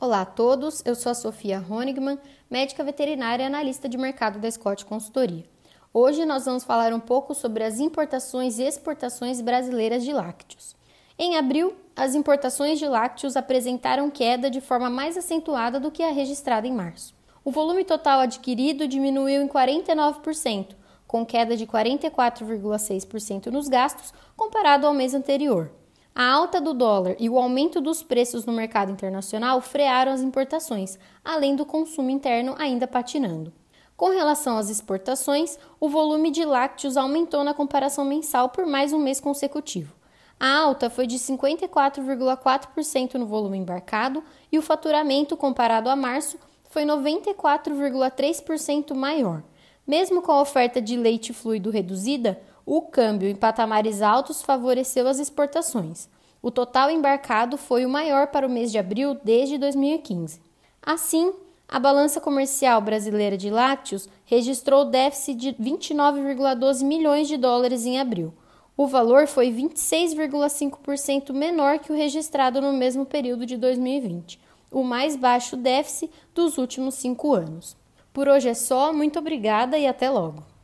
Olá a todos, eu sou a Sofia Honigman, médica veterinária e analista de mercado da Scott Consultoria. Hoje nós vamos falar um pouco sobre as importações e exportações brasileiras de lácteos. Em abril, as importações de lácteos apresentaram queda de forma mais acentuada do que a registrada em março. O volume total adquirido diminuiu em 49%, com queda de 44,6% nos gastos comparado ao mês anterior. A alta do dólar e o aumento dos preços no mercado internacional frearam as importações, além do consumo interno ainda patinando. Com relação às exportações, o volume de lácteos aumentou na comparação mensal por mais um mês consecutivo. A alta foi de 54,4% no volume embarcado e o faturamento comparado a março foi 94,3% maior. Mesmo com a oferta de leite fluido reduzida, o câmbio em patamares altos favoreceu as exportações. O total embarcado foi o maior para o mês de abril desde 2015. Assim, a balança comercial brasileira de lácteos registrou déficit de 29,12 milhões de dólares em abril. O valor foi 26,5% menor que o registrado no mesmo período de 2020, o mais baixo déficit dos últimos cinco anos. Por hoje é só, muito obrigada e até logo!